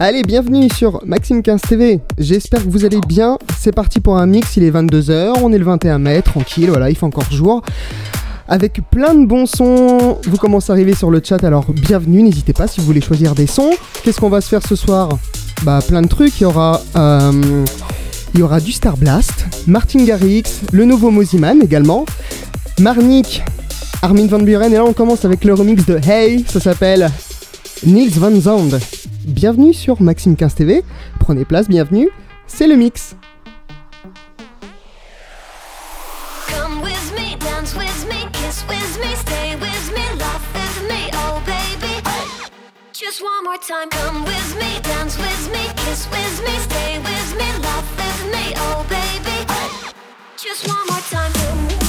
Allez, bienvenue sur Maxime 15 TV. J'espère que vous allez bien. C'est parti pour un mix, il est 22h, on est le 21 mai, tranquille, voilà, il fait encore jour. Avec plein de bons sons, vous commencez à arriver sur le chat, alors bienvenue, n'hésitez pas si vous voulez choisir des sons. Qu'est-ce qu'on va se faire ce soir? Bah plein de trucs, il y aura... Euh, il y aura du Star Blast, Martin Garrix, le nouveau Moziman également, Marnik, Armin van Buren, et là on commence avec le remix de Hey, ça s'appelle Nils van Zand. Bienvenue sur Maxime 15 TV, prenez place, bienvenue, c'est le mix. Oh. Just one more time. Come with me, dance with me, kiss with me, stay with me, laugh with me, oh baby. Just one more time.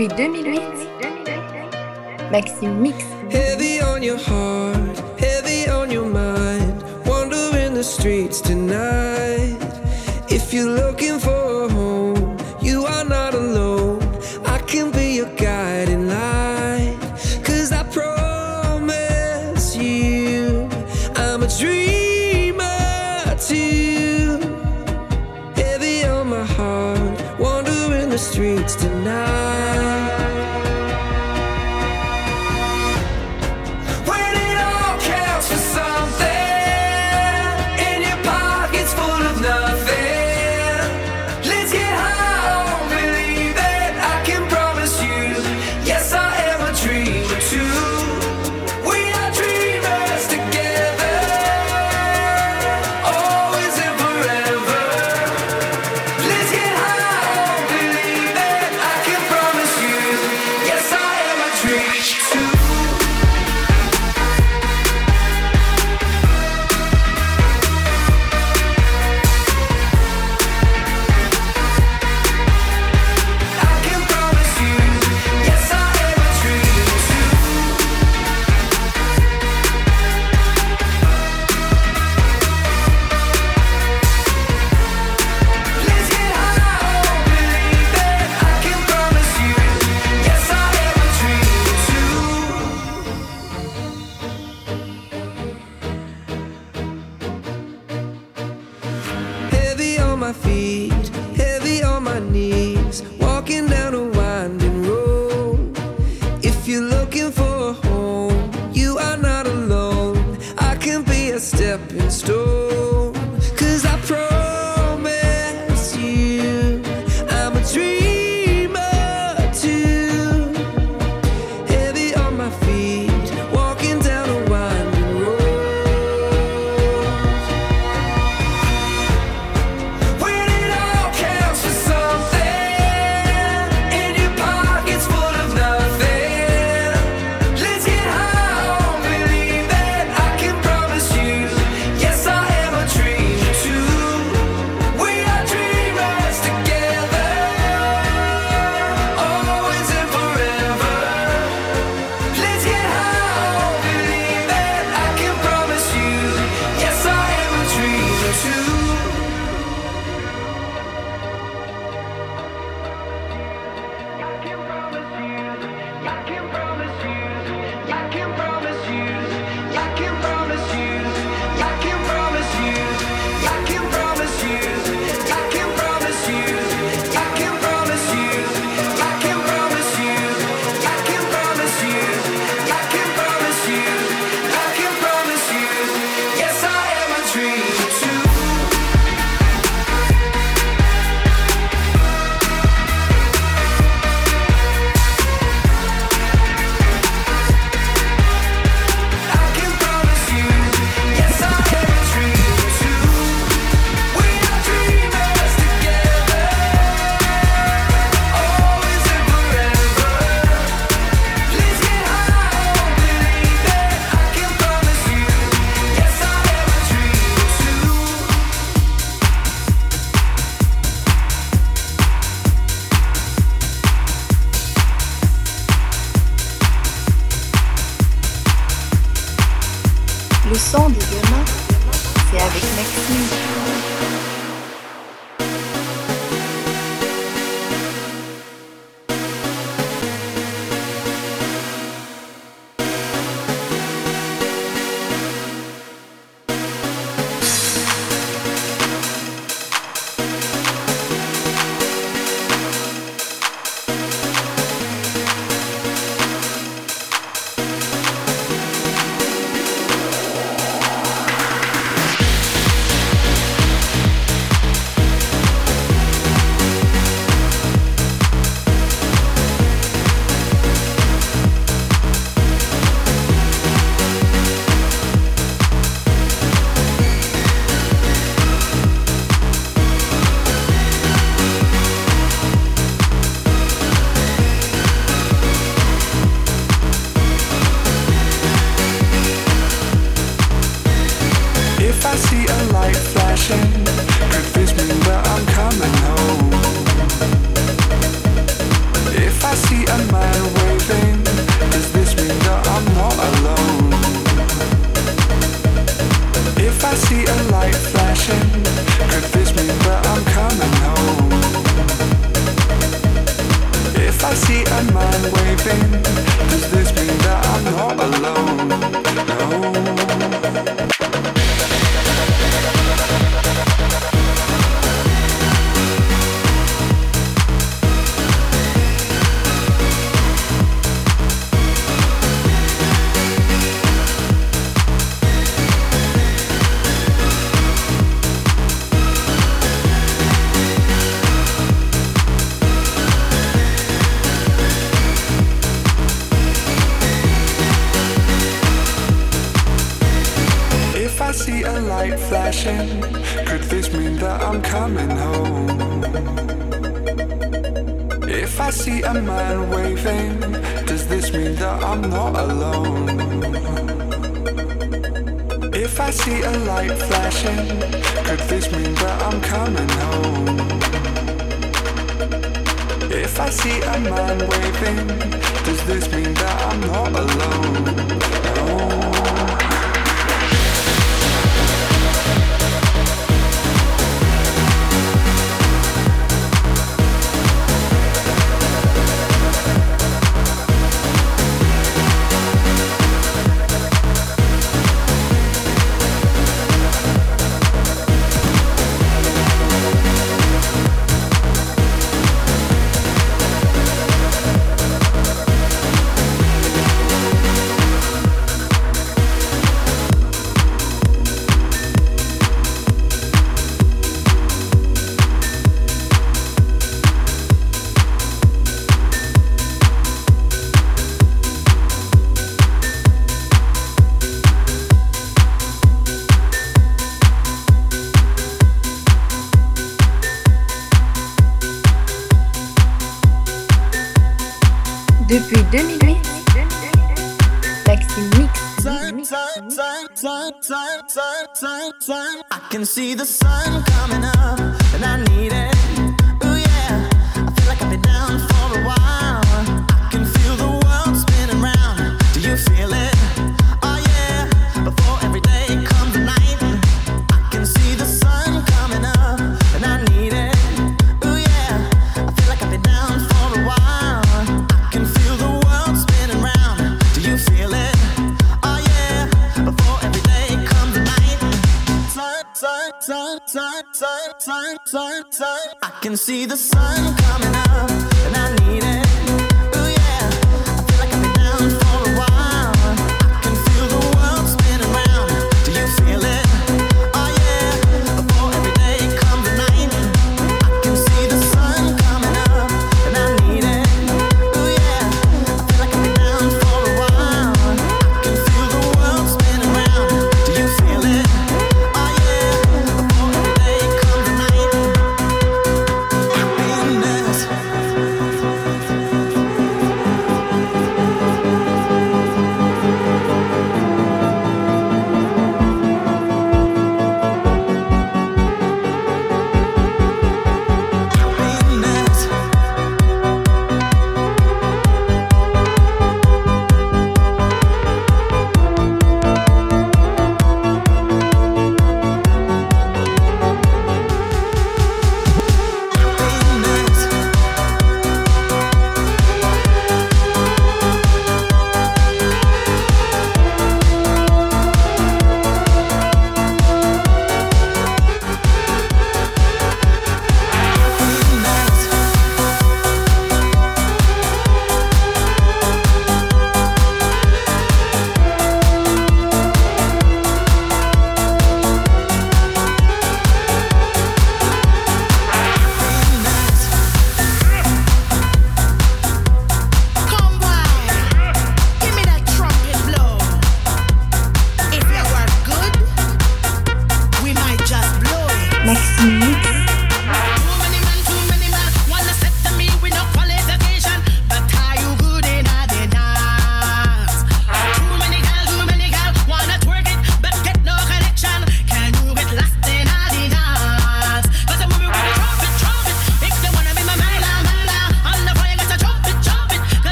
Depuis 2008, can see the sun coming up,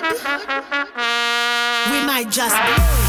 good, we might just. Le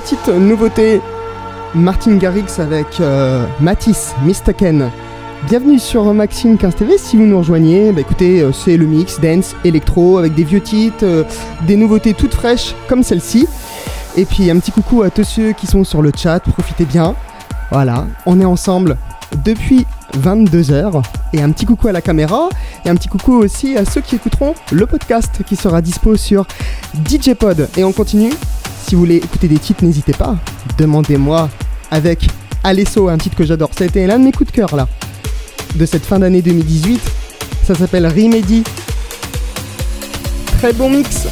Petite nouveauté, Martin Garrix avec euh, Matisse Mistaken. Bienvenue sur Maxime 15 TV. Si vous nous rejoignez, bah écoutez, euh, c'est le mix dance, électro avec des vieux titres, euh, des nouveautés toutes fraîches comme celle-ci. Et puis un petit coucou à tous ceux qui sont sur le chat, profitez bien. Voilà, on est ensemble depuis 22h. Et un petit coucou à la caméra. Et un petit coucou aussi à ceux qui écouteront le podcast qui sera dispo sur DJ Pod. Et on continue. Si vous voulez écouter des titres, n'hésitez pas. Demandez-moi avec Alesso, un titre que j'adore. Été l'un de mes coups de cœur là. De cette fin d'année 2018. Ça s'appelle Remedy. Très bon mix.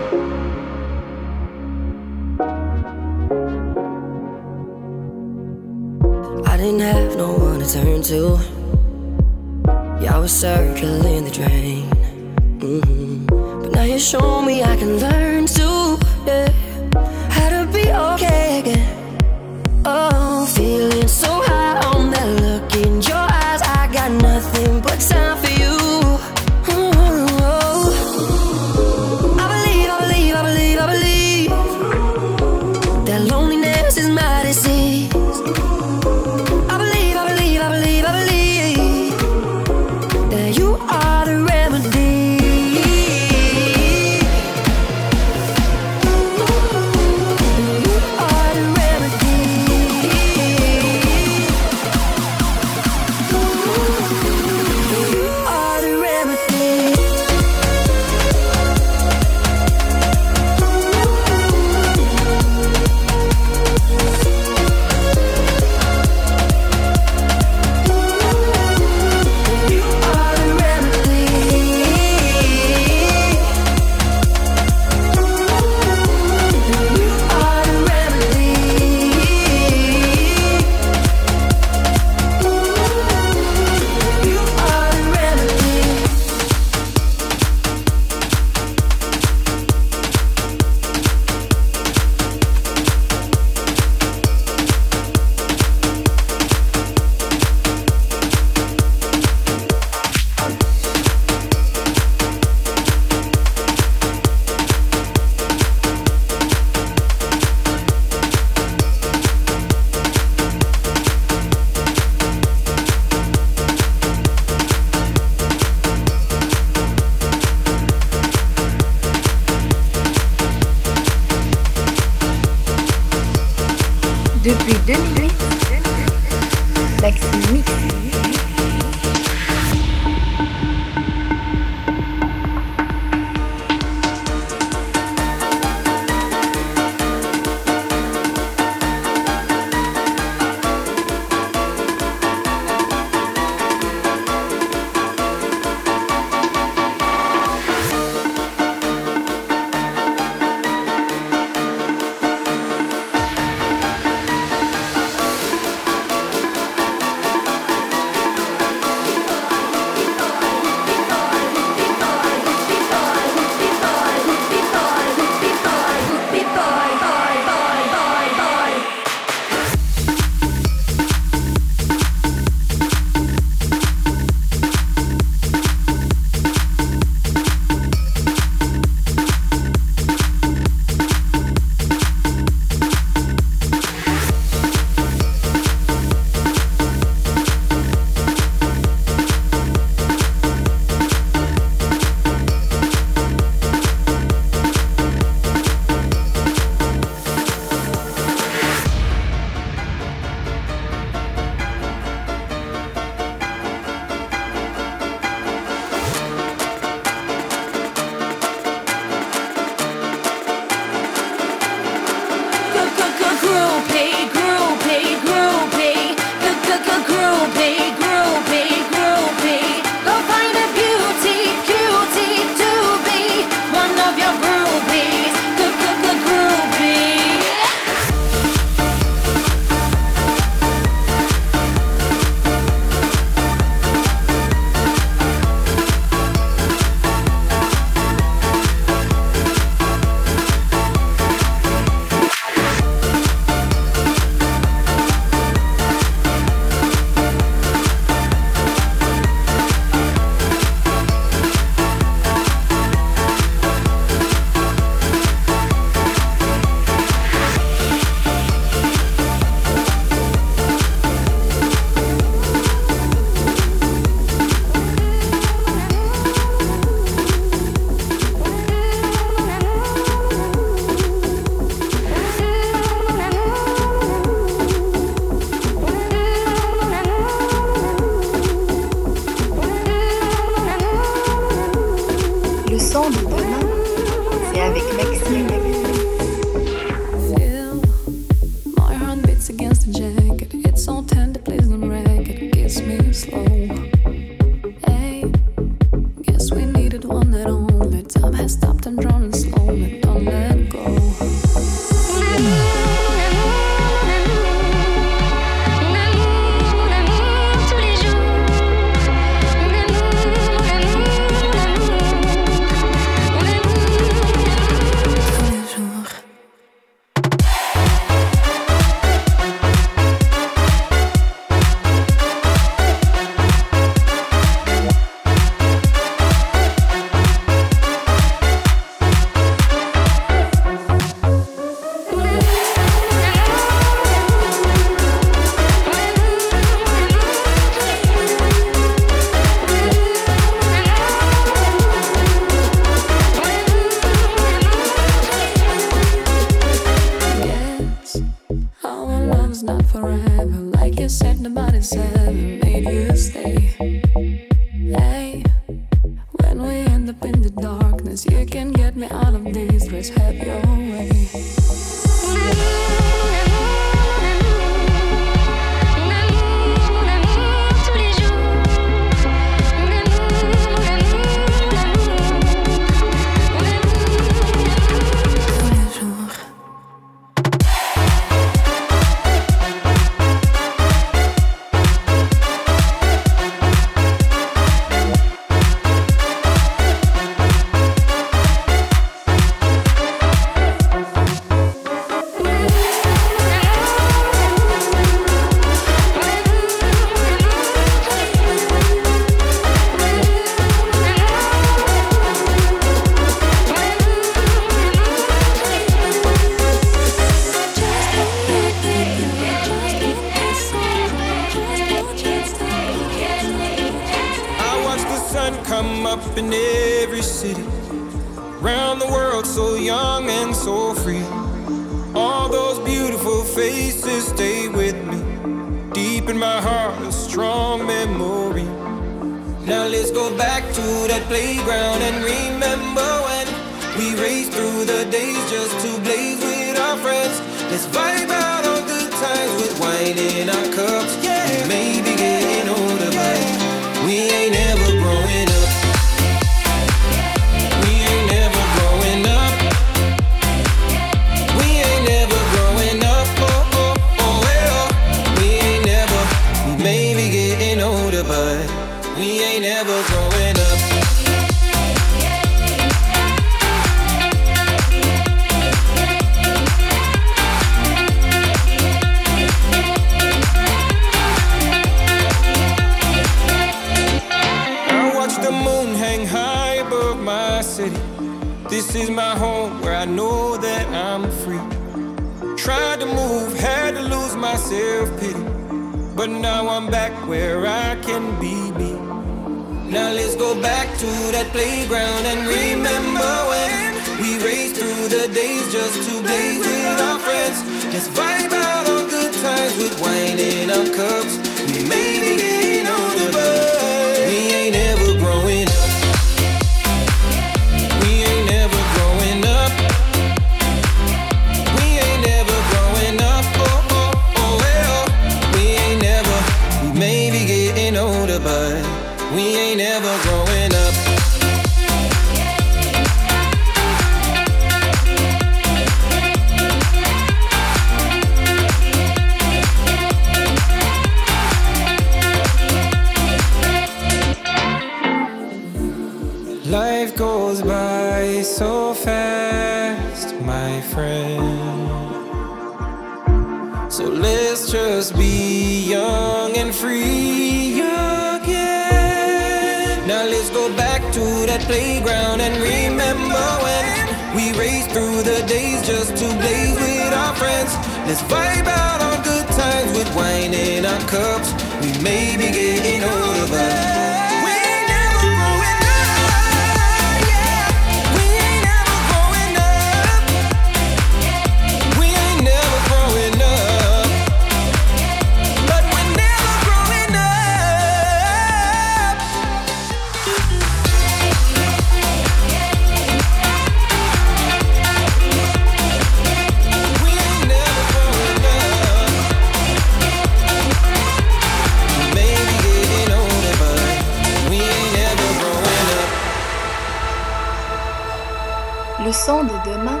Le son de demain,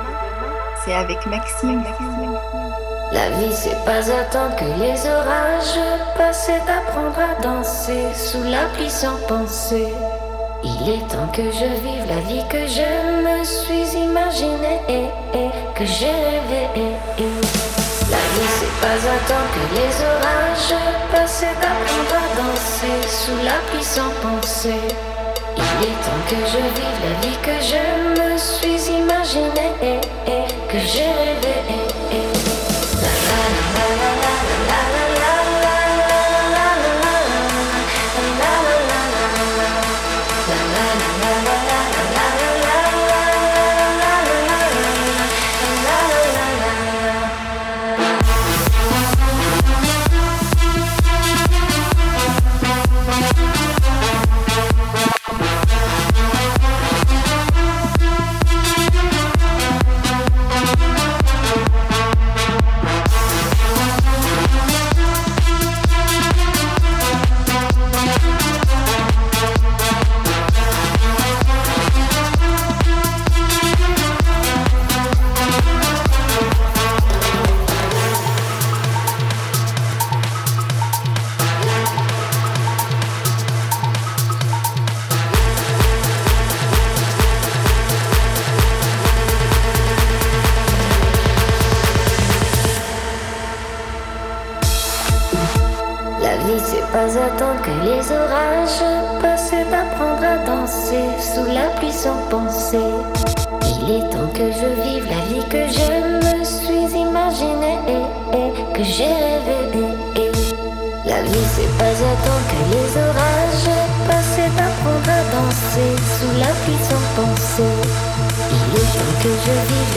c'est avec Maxime. La vie, c'est pas attendre que les orages passent, c'est apprendre à danser sous la pluie sans penser. Il est temps que je vive la vie que je me suis imaginée et, que j'ai rêvé. La vie, c'est pas attendre que les orages passent, c'est apprendre à danser sous la pluie sans penser. Il est temps que je vive la vie que je me suis imaginée que j'ai rêvé.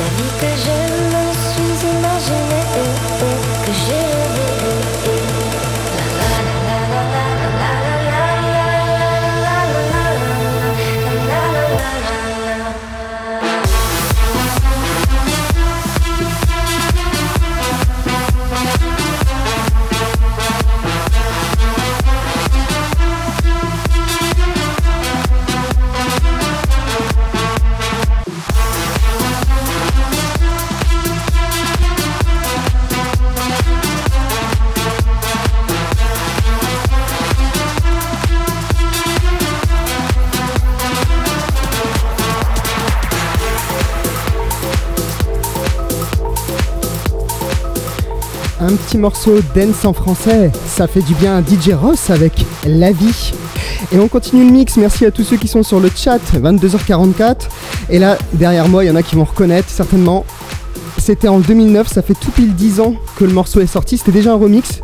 nunca já petit morceau dance en français, ça fait du bien à DJ Ross avec La vie. Et on continue le mix, merci à tous ceux qui sont sur le chat, 22h44. Et là, derrière moi, il y en a qui vont reconnaître certainement. C'était en 2009, ça fait tout pile 10 ans que le morceau est sorti. C'était déjà un remix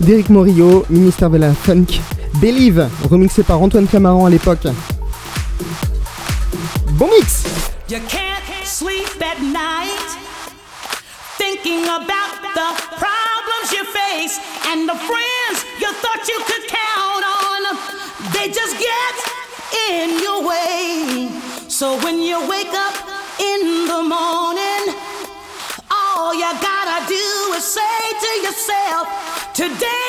d'Eric Morillo, ministère de la Funk. Believe, remixé par Antoine Camaran à l'époque. Bon mix You can't sleep at night thinking about and the friends you thought you could count on. They just get in your way. So when you wake up in the morning, all you gotta do is say to yourself, Today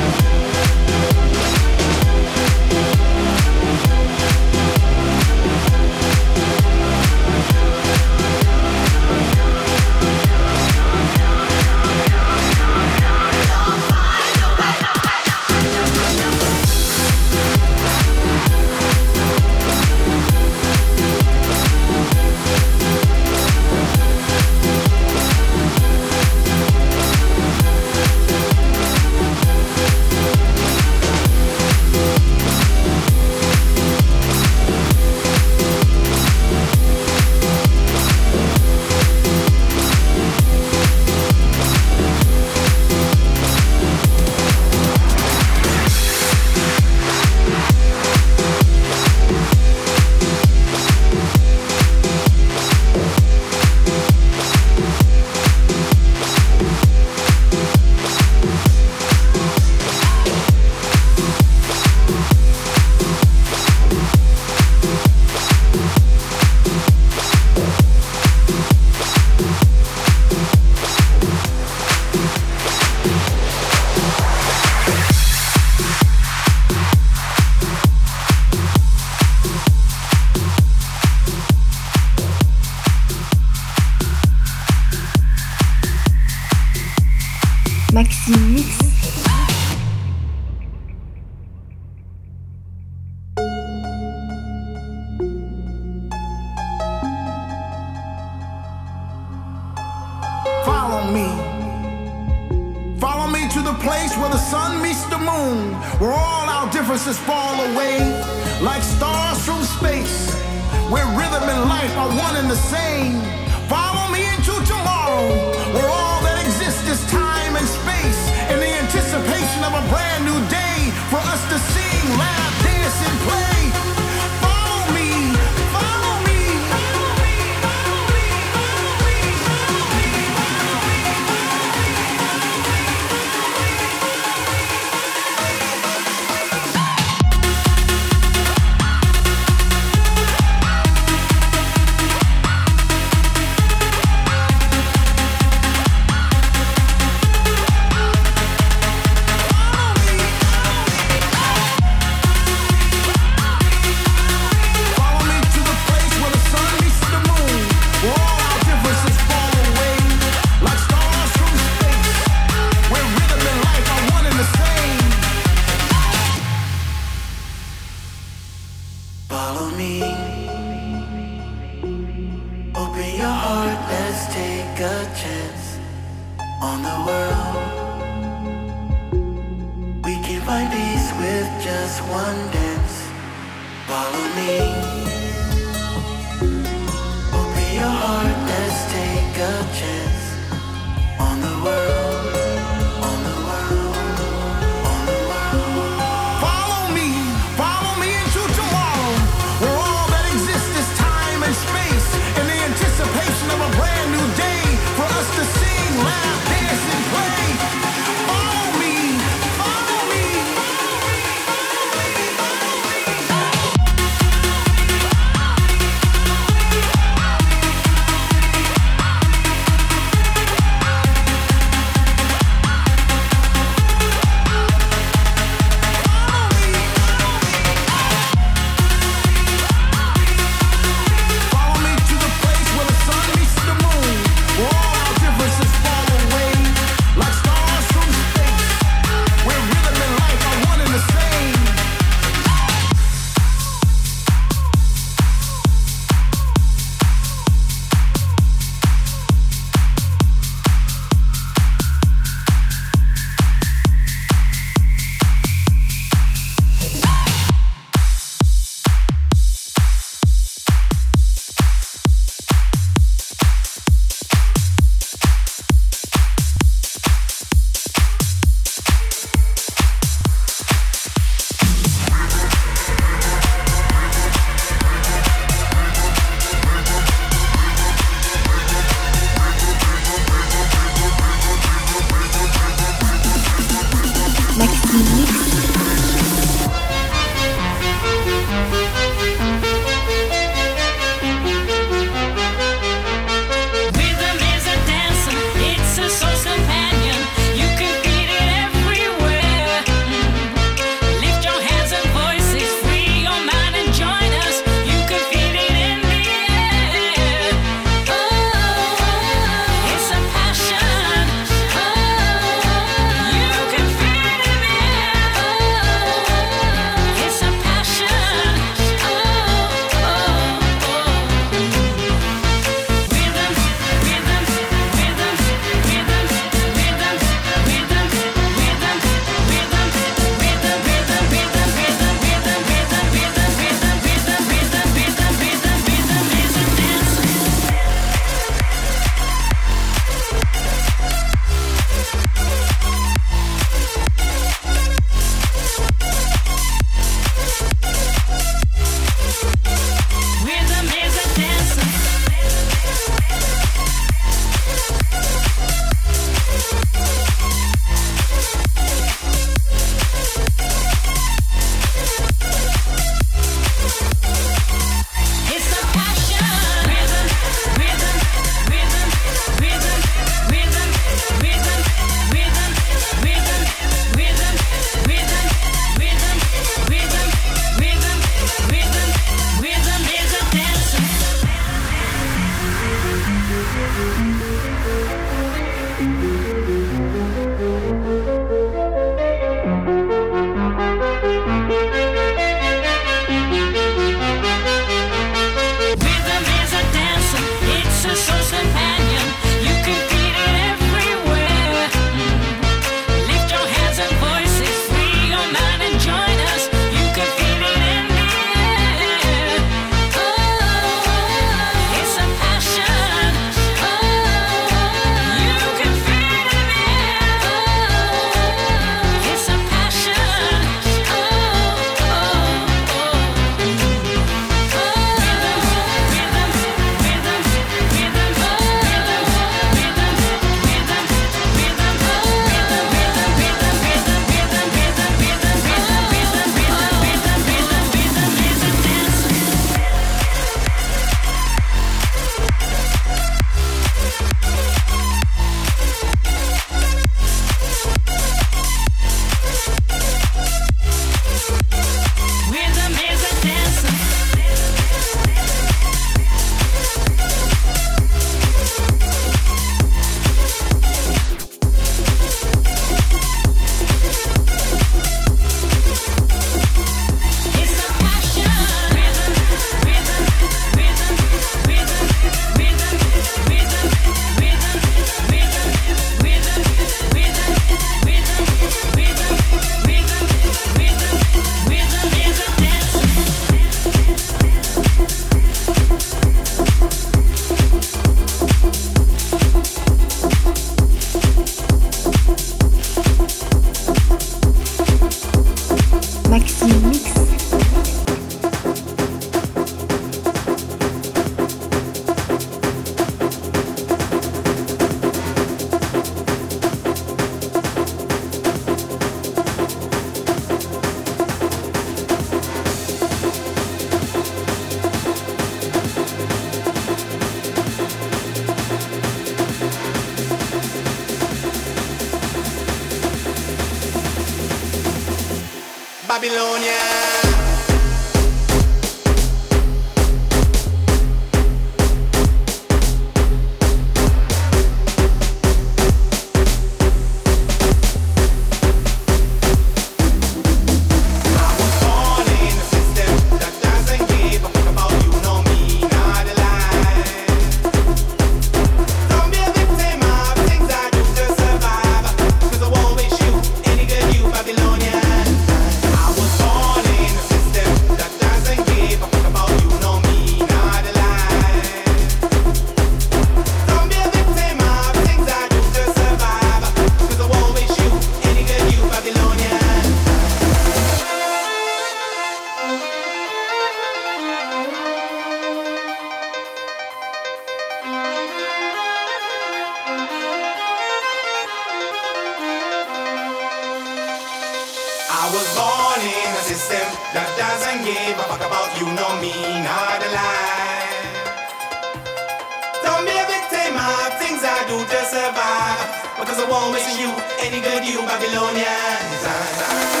home, missing you, any good you, Babylonian.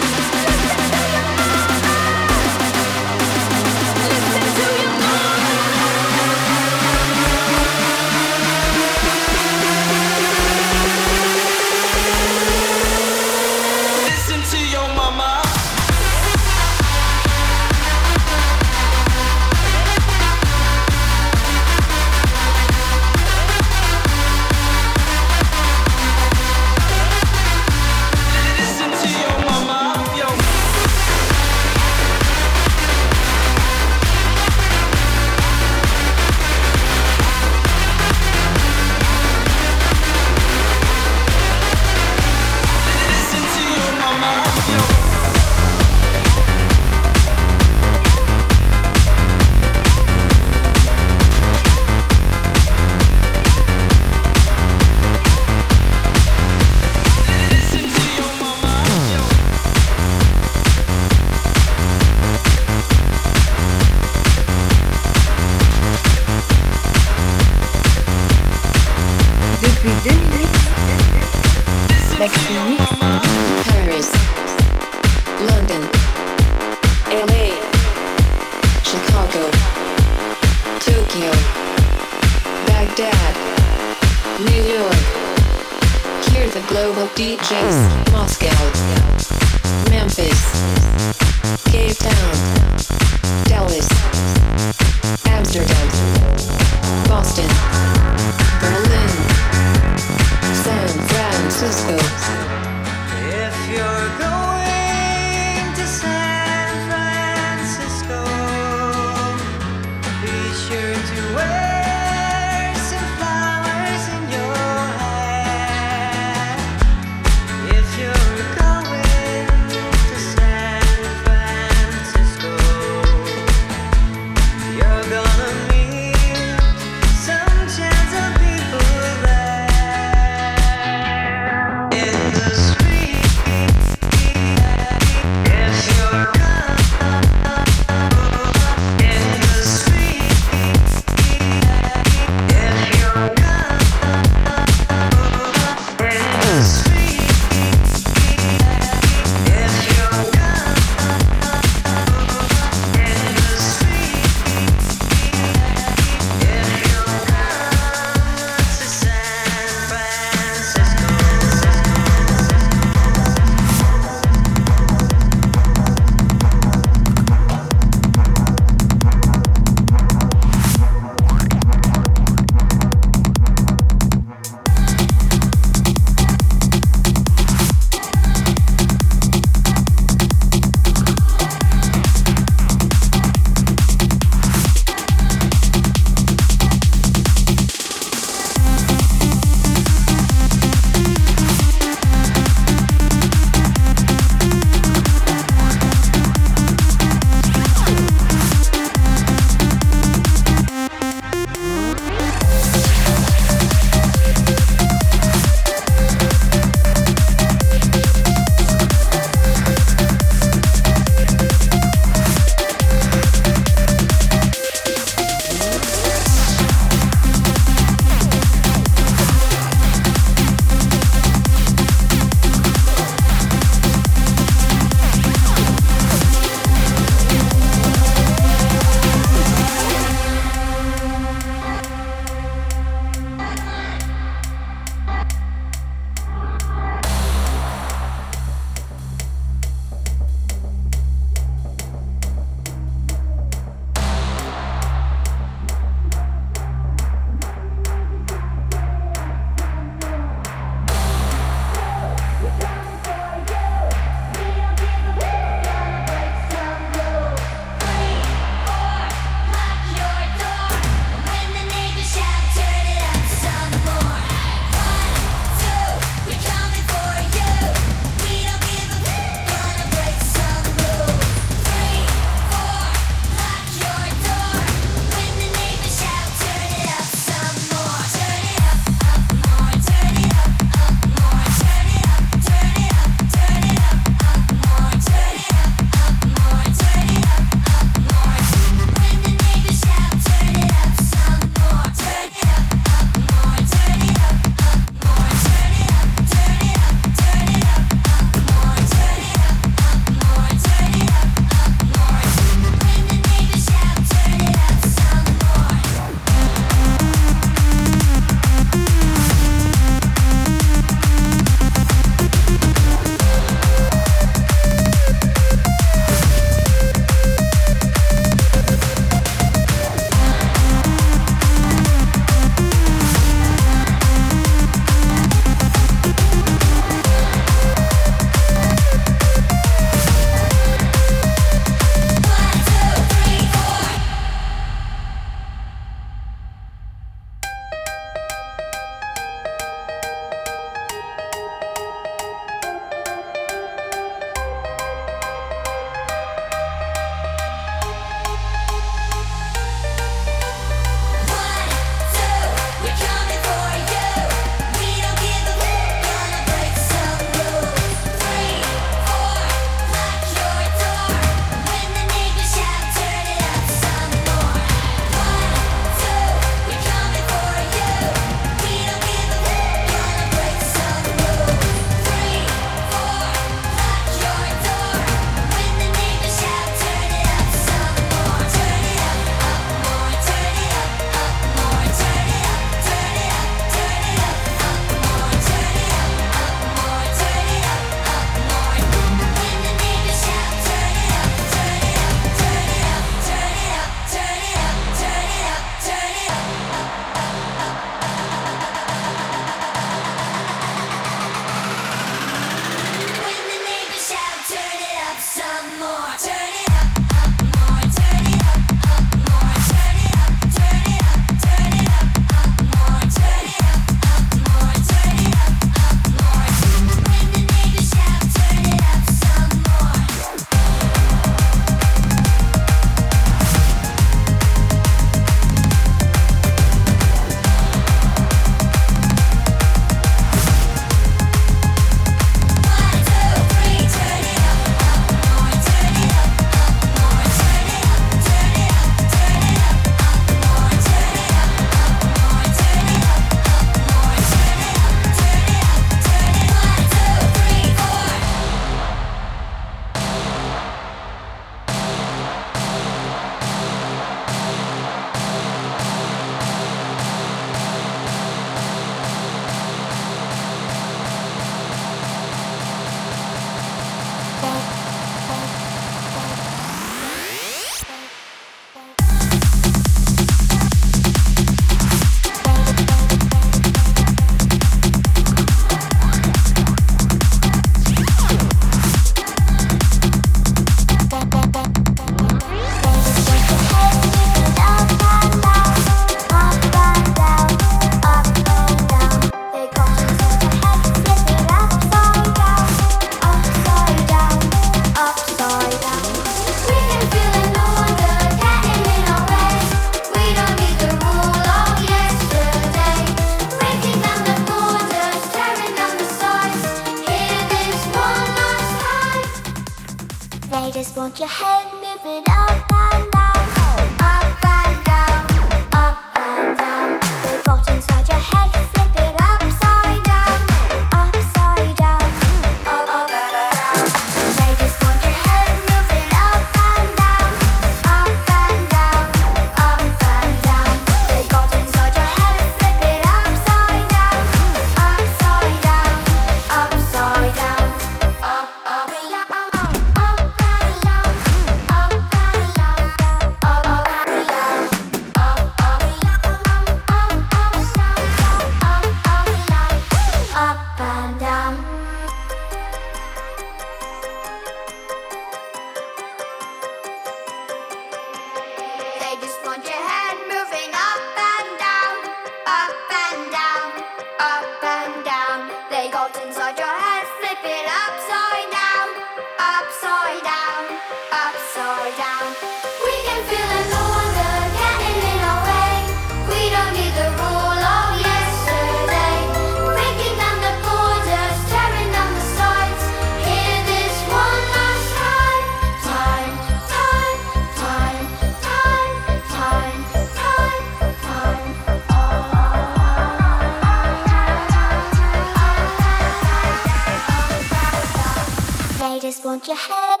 Your head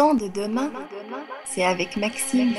de demain, c'est avec Maxime.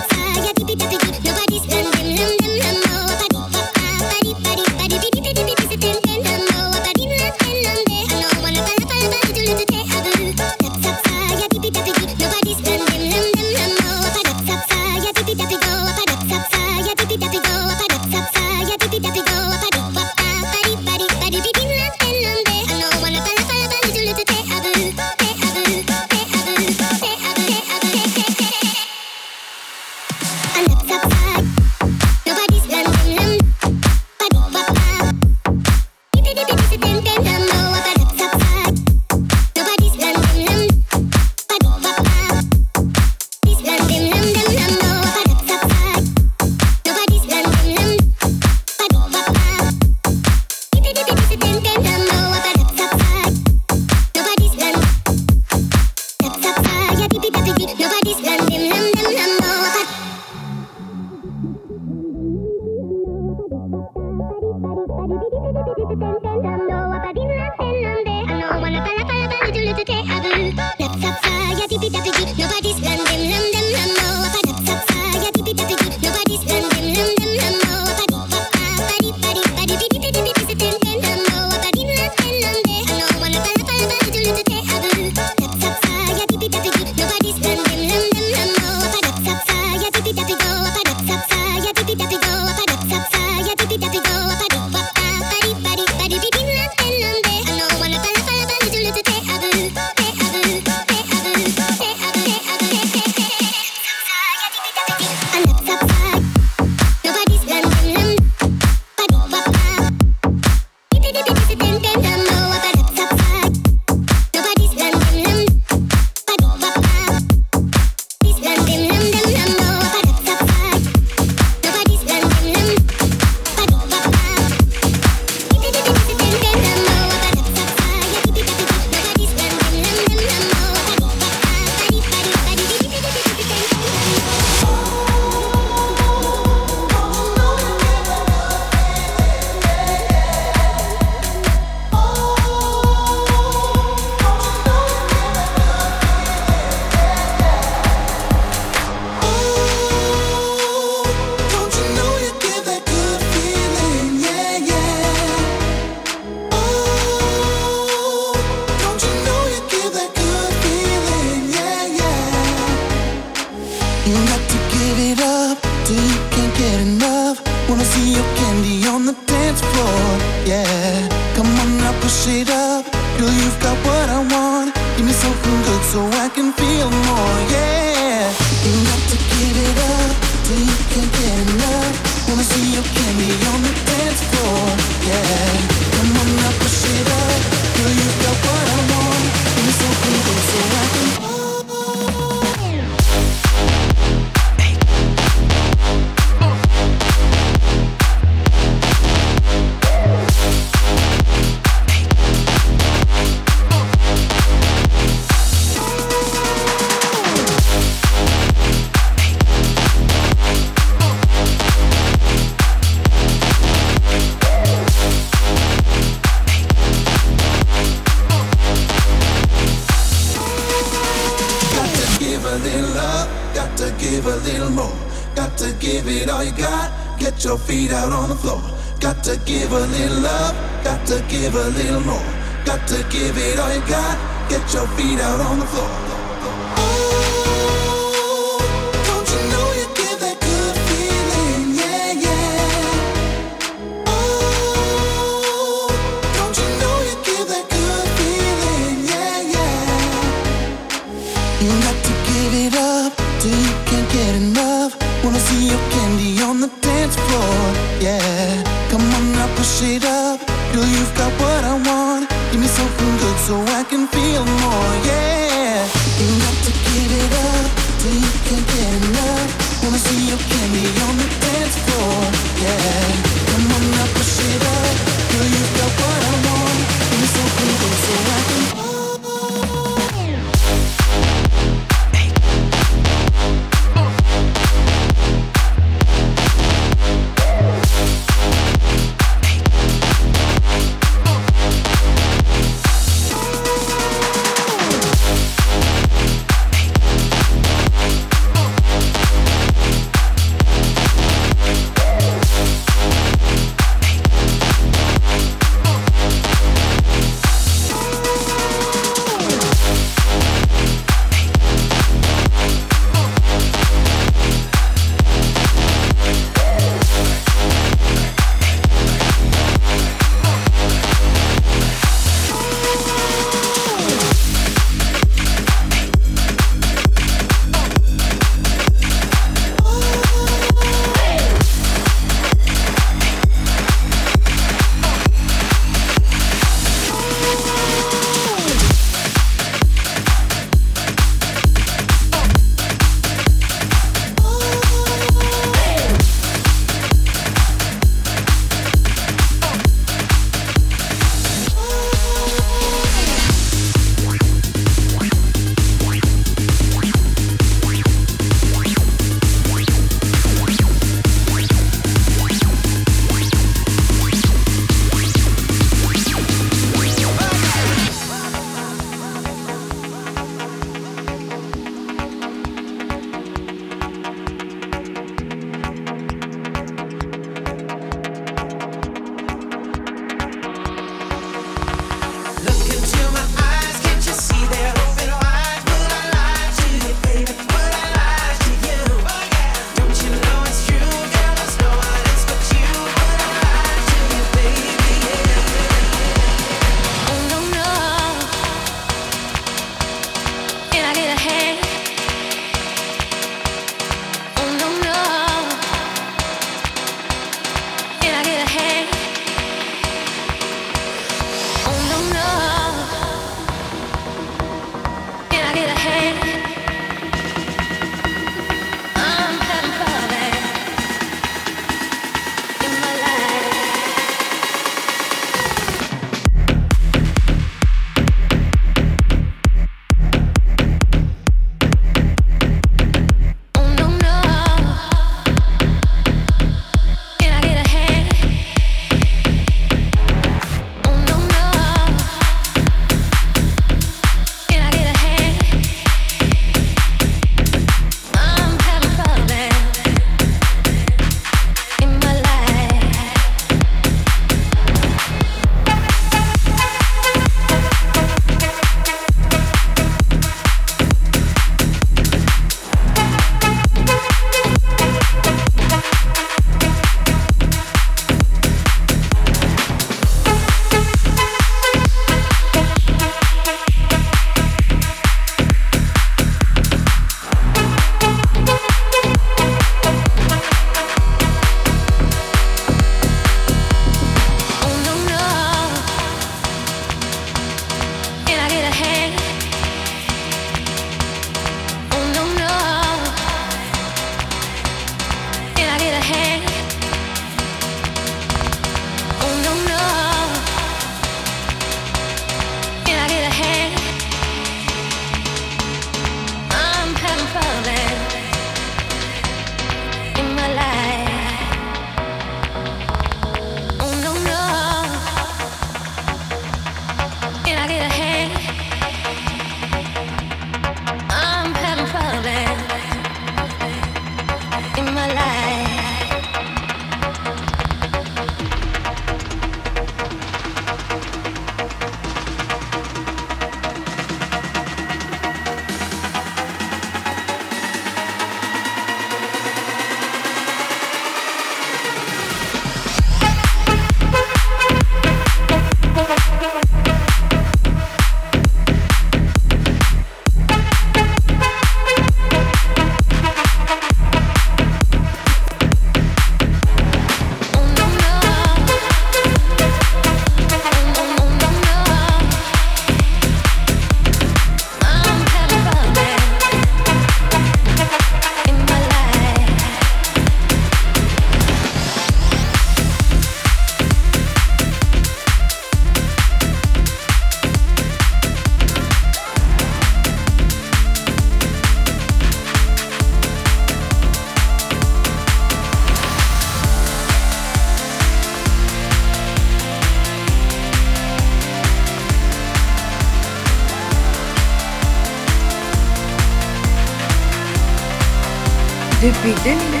Bildin mi?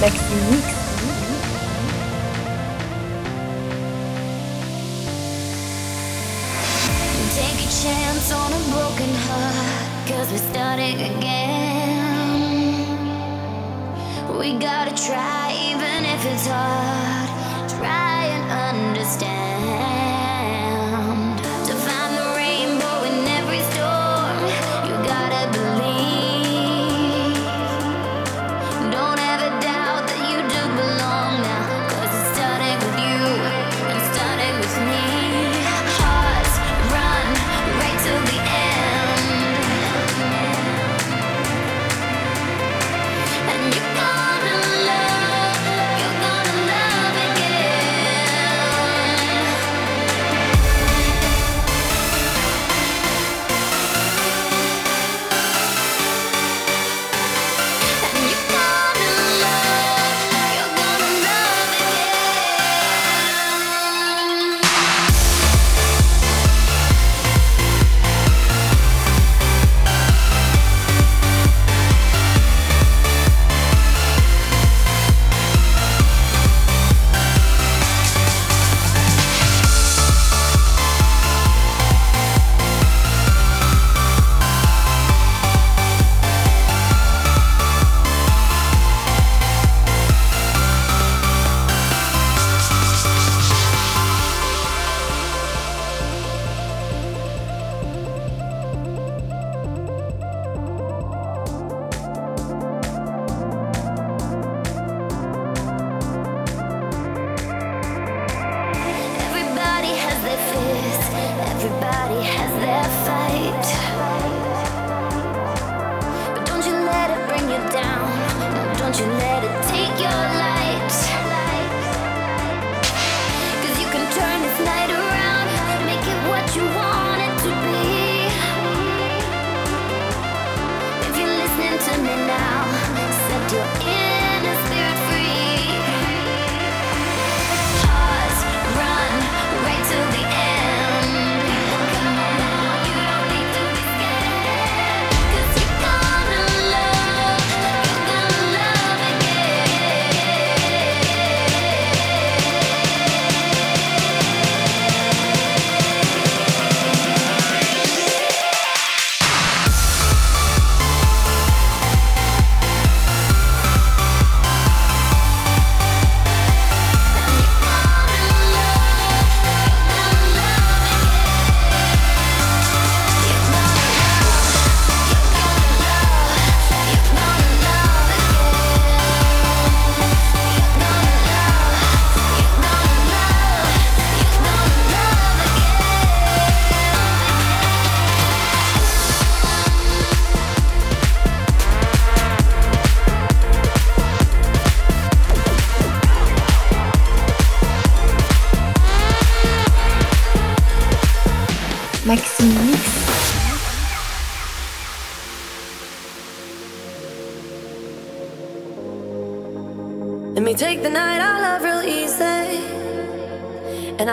Maximix. Take a chance on a broken heart, cause we're starting again.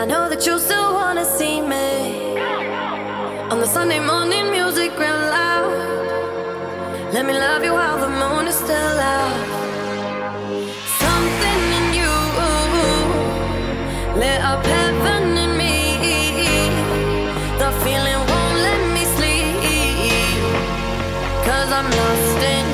I know that you still wanna see me on the Sunday morning music real loud. Let me love you while the moon is still out. Something in you lit up heaven in me. The feeling won't let me sleep, cause I'm lost in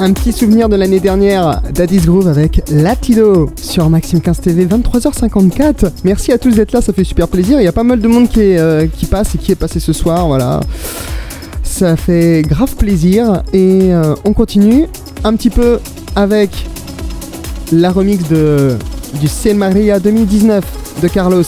Un petit souvenir de l'année dernière, Daddy's Groove avec Latido sur Maxime 15 TV, 23h54. Merci à tous d'être là, ça fait super plaisir. Il y a pas mal de monde qui, euh, passe et qui est passé ce soir, voilà. Ça fait grave plaisir et euh, on continue un petit peu avec la remix de, du C Maria 2019 de Carlos.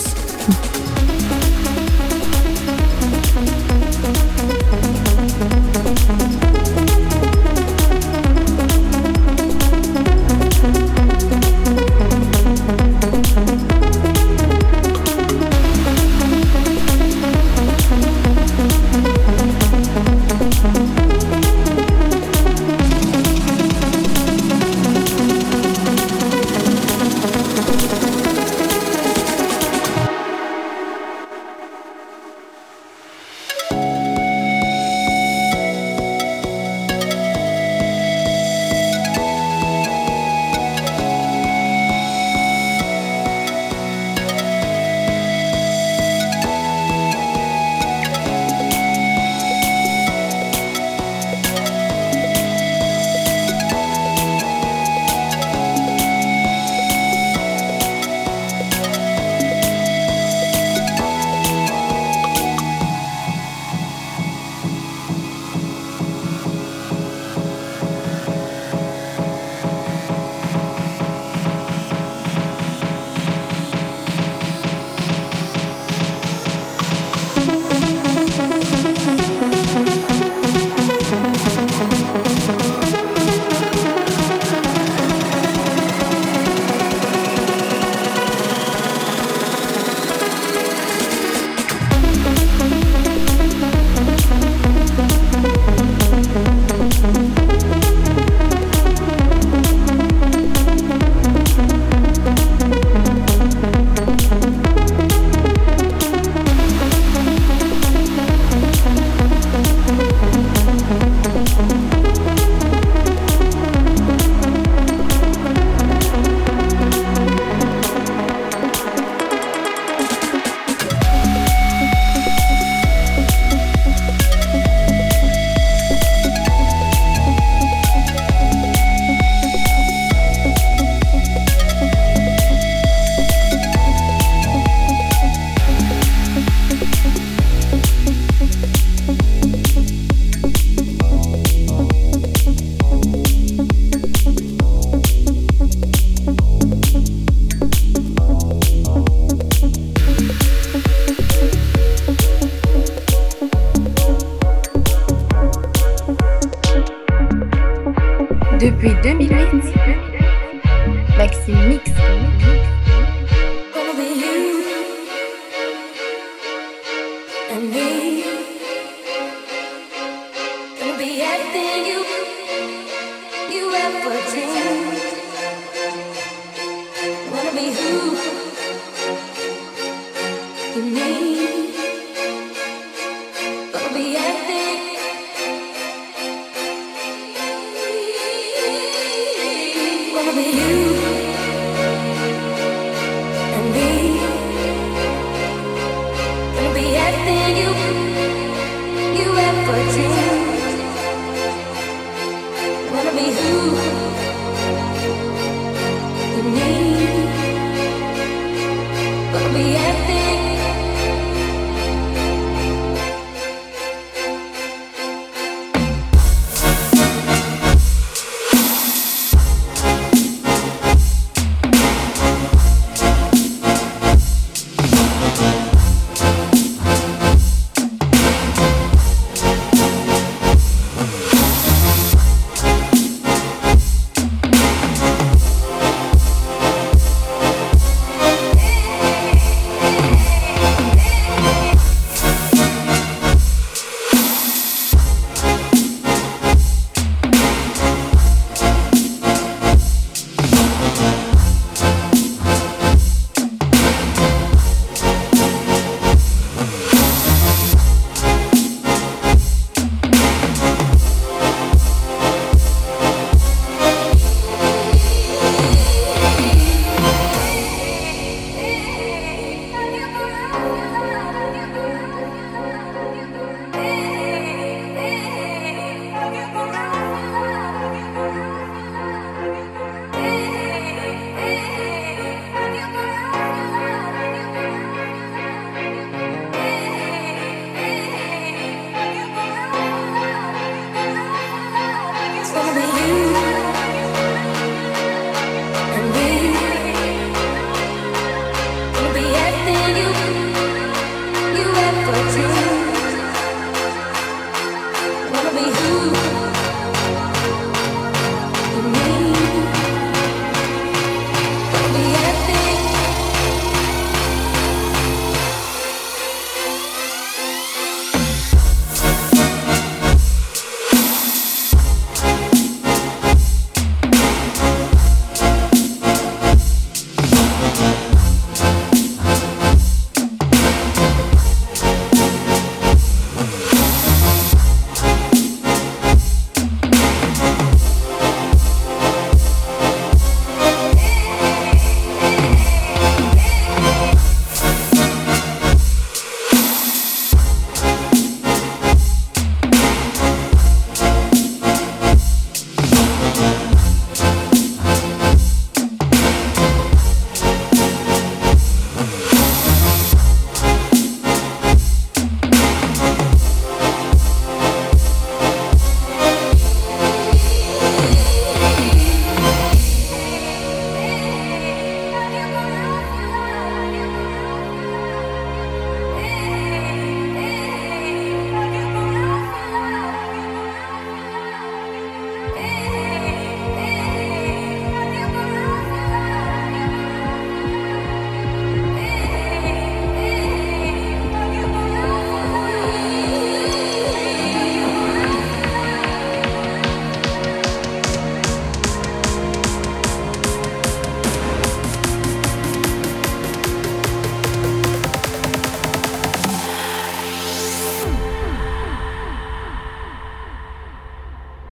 Everything you